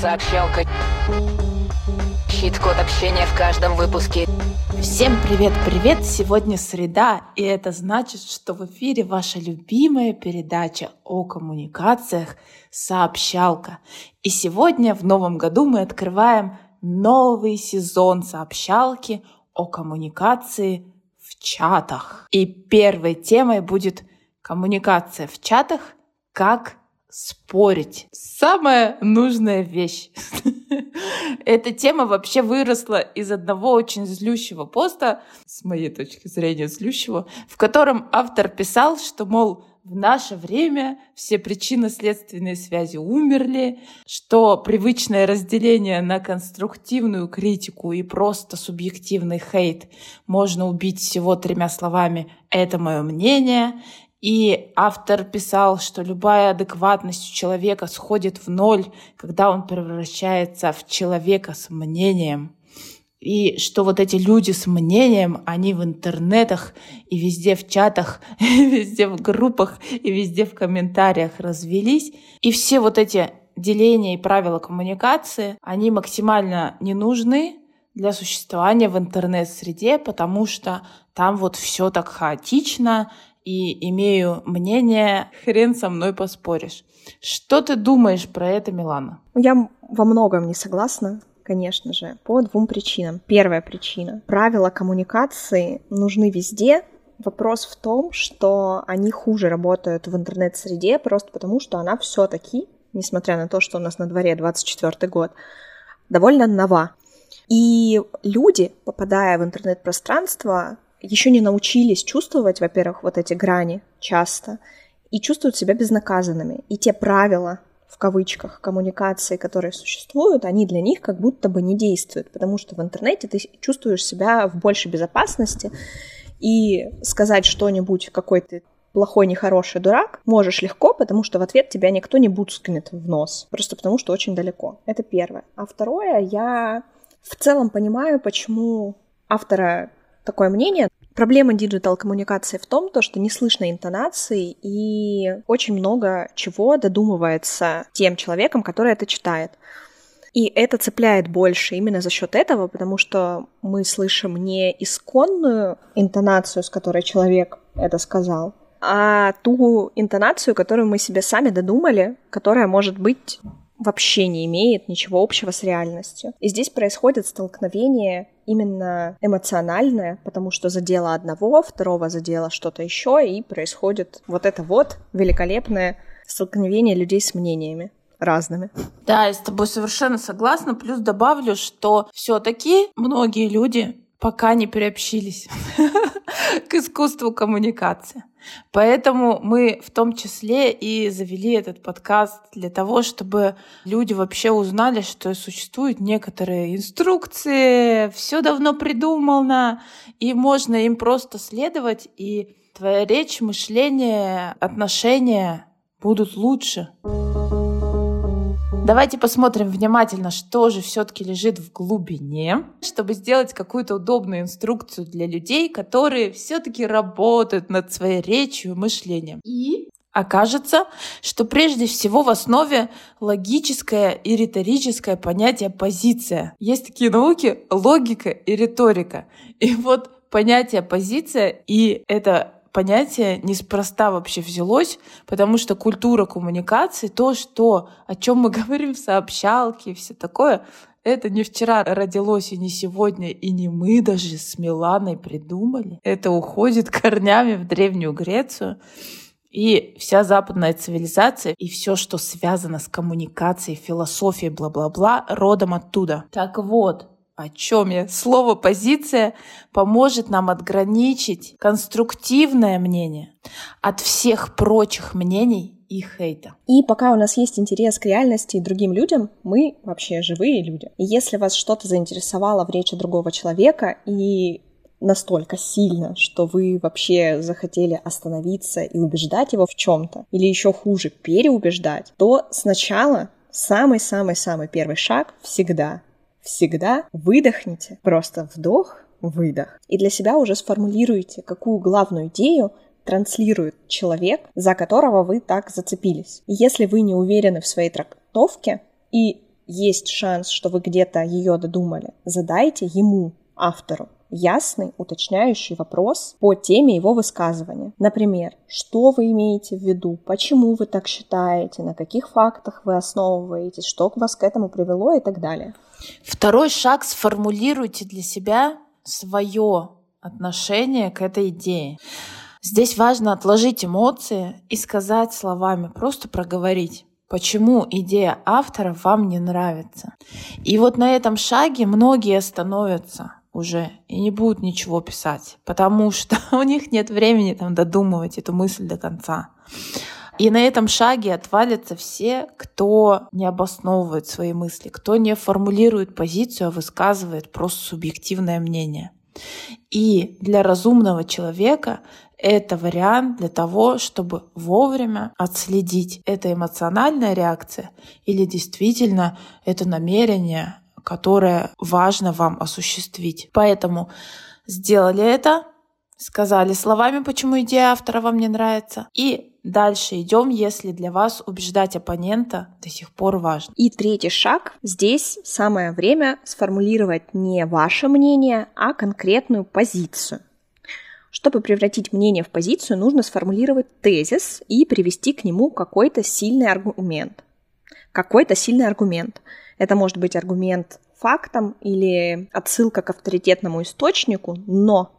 Сообщалка. Щит-код общения в каждом выпуске. Всем привет-привет! Сегодня среда, и это значит, что в эфире ваша любимая передача о коммуникациях «Сообщалка». И сегодня в новом году мы открываем новый сезон «Сообщалки» о коммуникации в чатах. И первой темой будет коммуникация в чатах как спорить. Самая нужная вещь. Эта тема вообще выросла из одного очень злющего поста, с моей точки зрения злющего, в котором автор писал, что, мол, в наше время все причинно-следственные связи умерли, что привычное разделение на конструктивную критику и просто субъективный хейт можно убить всего тремя словами «это мое мнение», и автор писал, что любая адекватность у человека сходит в ноль, когда он превращается в человека с мнением. И что вот эти люди с мнением, они в интернетах и везде в чатах, и везде в группах, и везде в комментариях развелись. И все вот эти деления и правила коммуникации, они максимально не нужны для существования в интернет-среде, потому что там вот все так хаотично, и имею мнение, хрен со мной поспоришь. Что ты думаешь про это, Милана? Я во многом не согласна конечно же, по двум причинам. Первая причина. Правила коммуникации нужны везде. Вопрос в том, что они хуже работают в интернет-среде просто потому, что она все-таки, несмотря на то, что у нас на дворе 24 год, довольно нова. И люди, попадая в интернет-пространство, еще не научились чувствовать, во-первых, вот эти грани часто, и чувствуют себя безнаказанными. И те правила, в кавычках, коммуникации, которые существуют, они для них как будто бы не действуют, потому что в интернете ты чувствуешь себя в большей безопасности, и сказать что-нибудь, какой ты плохой, нехороший дурак, можешь легко, потому что в ответ тебя никто не буцкнет в нос, просто потому что очень далеко. Это первое. А второе, я в целом понимаю, почему автора такое мнение. Проблема диджитал-коммуникации в том, то, что не слышно интонации и очень много чего додумывается тем человеком, который это читает. И это цепляет больше именно за счет этого, потому что мы слышим не исконную интонацию, с которой человек это сказал, а ту интонацию, которую мы себе сами додумали, которая может быть вообще не имеет ничего общего с реальностью. И здесь происходит столкновение именно эмоциональное, потому что задело одного, второго задело что-то еще, и происходит вот это вот великолепное столкновение людей с мнениями разными. Да, я с тобой совершенно согласна. Плюс добавлю, что все-таки многие люди пока не приобщились к искусству коммуникации. Поэтому мы в том числе и завели этот подкаст для того, чтобы люди вообще узнали, что существуют некоторые инструкции, все давно придумано, и можно им просто следовать, и твоя речь, мышление, отношения будут лучше. Давайте посмотрим внимательно, что же все-таки лежит в глубине, чтобы сделать какую-то удобную инструкцию для людей, которые все-таки работают над своей речью и мышлением. И окажется, что прежде всего в основе логическое и риторическое понятие позиция. Есть такие науки логика и риторика. И вот понятие позиция и это понятие неспроста вообще взялось, потому что культура коммуникации, то, что, о чем мы говорим в сообщалке и все такое, это не вчера родилось и не сегодня, и не мы даже с Миланой придумали. Это уходит корнями в Древнюю Грецию. И вся западная цивилизация и все, что связано с коммуникацией, философией, бла-бла-бла, родом оттуда. Так вот, о чем я? Слово «позиция» поможет нам отграничить конструктивное мнение от всех прочих мнений и хейта. И пока у нас есть интерес к реальности и другим людям, мы вообще живые люди. И если вас что-то заинтересовало в речи другого человека и настолько сильно, что вы вообще захотели остановиться и убеждать его в чем-то, или еще хуже, переубеждать, то сначала самый-самый-самый первый шаг всегда всегда выдохните, просто вдох, выдох. И для себя уже сформулируйте, какую главную идею транслирует человек, за которого вы так зацепились. Если вы не уверены в своей трактовке и есть шанс, что вы где-то ее додумали, задайте ему, автору, ясный, уточняющий вопрос по теме его высказывания. Например, что вы имеете в виду, почему вы так считаете, на каких фактах вы основываетесь, что вас к этому привело и так далее. Второй шаг сформулируйте для себя свое отношение к этой идее. Здесь важно отложить эмоции и сказать словами, просто проговорить почему идея автора вам не нравится. И вот на этом шаге многие остановятся уже и не будут ничего писать, потому что у них нет времени там додумывать эту мысль до конца. И на этом шаге отвалятся все, кто не обосновывает свои мысли, кто не формулирует позицию, а высказывает просто субъективное мнение. И для разумного человека это вариант для того, чтобы вовремя отследить, это эмоциональная реакция или действительно это намерение, которое важно вам осуществить. Поэтому сделали это, сказали словами, почему идея автора вам не нравится, и дальше идем, если для вас убеждать оппонента до сих пор важно. И третий шаг. Здесь самое время сформулировать не ваше мнение, а конкретную позицию. Чтобы превратить мнение в позицию, нужно сформулировать тезис и привести к нему какой-то сильный аргумент. Какой-то сильный аргумент. Это может быть аргумент фактом или отсылка к авторитетному источнику, но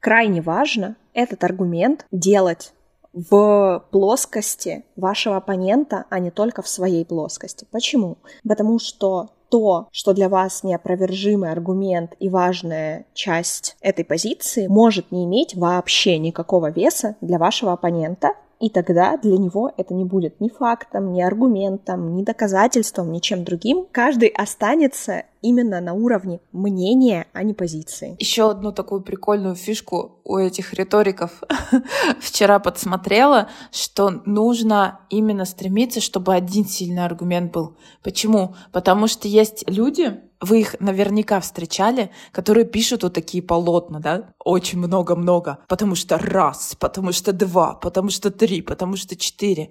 крайне важно этот аргумент делать в плоскости вашего оппонента, а не только в своей плоскости. Почему? Потому что то, что для вас неопровержимый аргумент и важная часть этой позиции, может не иметь вообще никакого веса для вашего оппонента, и тогда для него это не будет ни фактом, ни аргументом, ни доказательством, ничем другим. Каждый останется именно на уровне мнения, а не позиции. Еще одну такую прикольную фишку у этих риториков вчера подсмотрела, что нужно именно стремиться, чтобы один сильный аргумент был. Почему? Потому что есть люди, вы их наверняка встречали, которые пишут вот такие полотна, да? Очень много-много. Потому что раз, потому что два, потому что три, потому что четыре.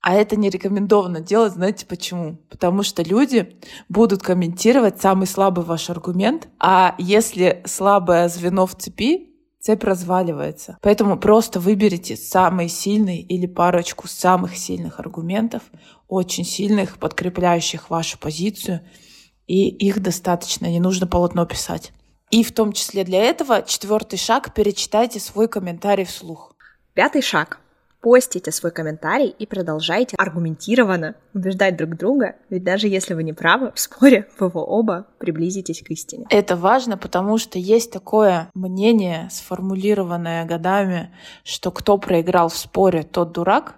А это не рекомендовано делать, знаете почему? Потому что люди будут комментировать самый слабый ваш аргумент, а если слабое звено в цепи, цепь разваливается. Поэтому просто выберите самый сильный или парочку самых сильных аргументов, очень сильных, подкрепляющих вашу позицию — и их достаточно, не нужно полотно писать. И в том числе для этого четвертый шаг – перечитайте свой комментарий вслух. Пятый шаг постите свой комментарий и продолжайте аргументированно убеждать друг друга, ведь даже если вы не правы в споре, вы оба приблизитесь к истине. Это важно, потому что есть такое мнение, сформулированное годами, что кто проиграл в споре, тот дурак.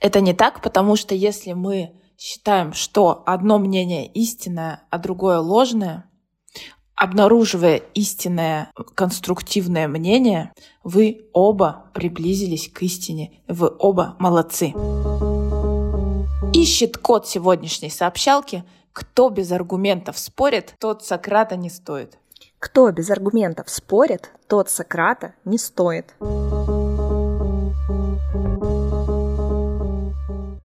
Это не так, потому что если мы считаем, что одно мнение истинное, а другое ложное, обнаруживая истинное конструктивное мнение, вы оба приблизились к истине. Вы оба молодцы. Ищет код сегодняшней сообщалки. Кто без аргументов спорит, тот Сократа не стоит. Кто без аргументов спорит, тот Сократа не стоит.